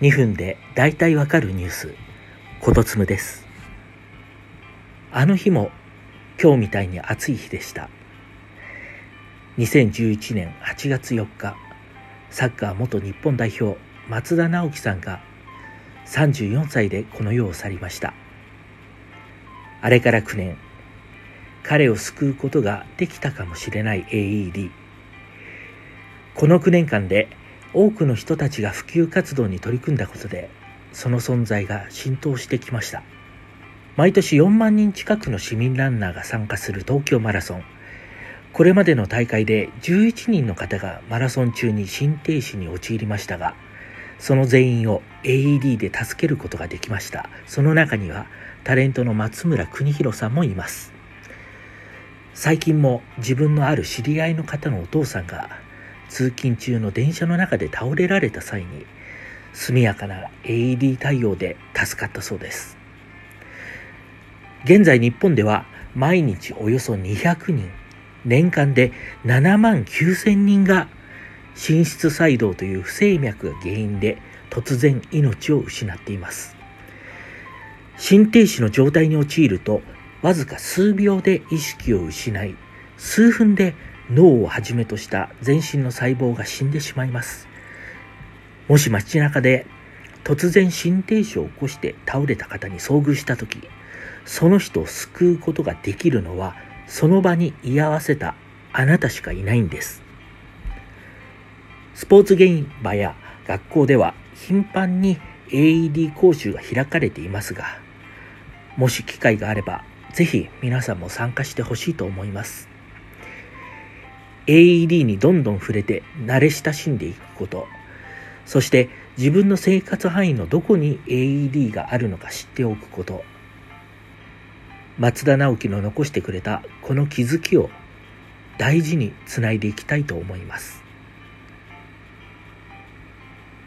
2分で大体わかるニュース、ことつむです。あの日も今日みたいに暑い日でした。2011年8月4日、サッカー元日本代表松田直樹さんが34歳でこの世を去りました。あれから9年、彼を救うことができたかもしれない AED。この9年間で多くの人たちが普及活動に取り組んだことでその存在が浸透してきました。毎年4万人近くの市民ランナーが参加する東京マラソン。これまでの大会で11人の方がマラソン中に心停止に陥りましたがその全員を AED で助けることができました。その中にはタレントの松村邦弘さんもいます。最近も自分のある知り合いの方のお父さんが通勤中の電車の中で倒れられた際に速やかな AED 対応で助かったそうです。現在日本では毎日およそ200人年間で7万9000人が心室細動という不整脈が原因で突然命を失っています。心停止の状態に陥るとわずか数秒で意識を失い数分で脳をはじめとした全身の細胞が死んでしまいます。もし街中で突然心停止を起こして倒れた方に遭遇した時、その人を救うことができるのはその場に居合わせたあなたしかいないんです。スポーツ現場や学校では頻繁に AED 講習が開かれていますが、もし機会があれば、ぜひ皆さんも参加してほしいと思います。AED にどんどん触れて慣れ親しんでいくこと、そして自分の生活範囲のどこに AED があるのか知っておくこと、松田直樹の残してくれたこの気づきを大事につないでいきたいと思います。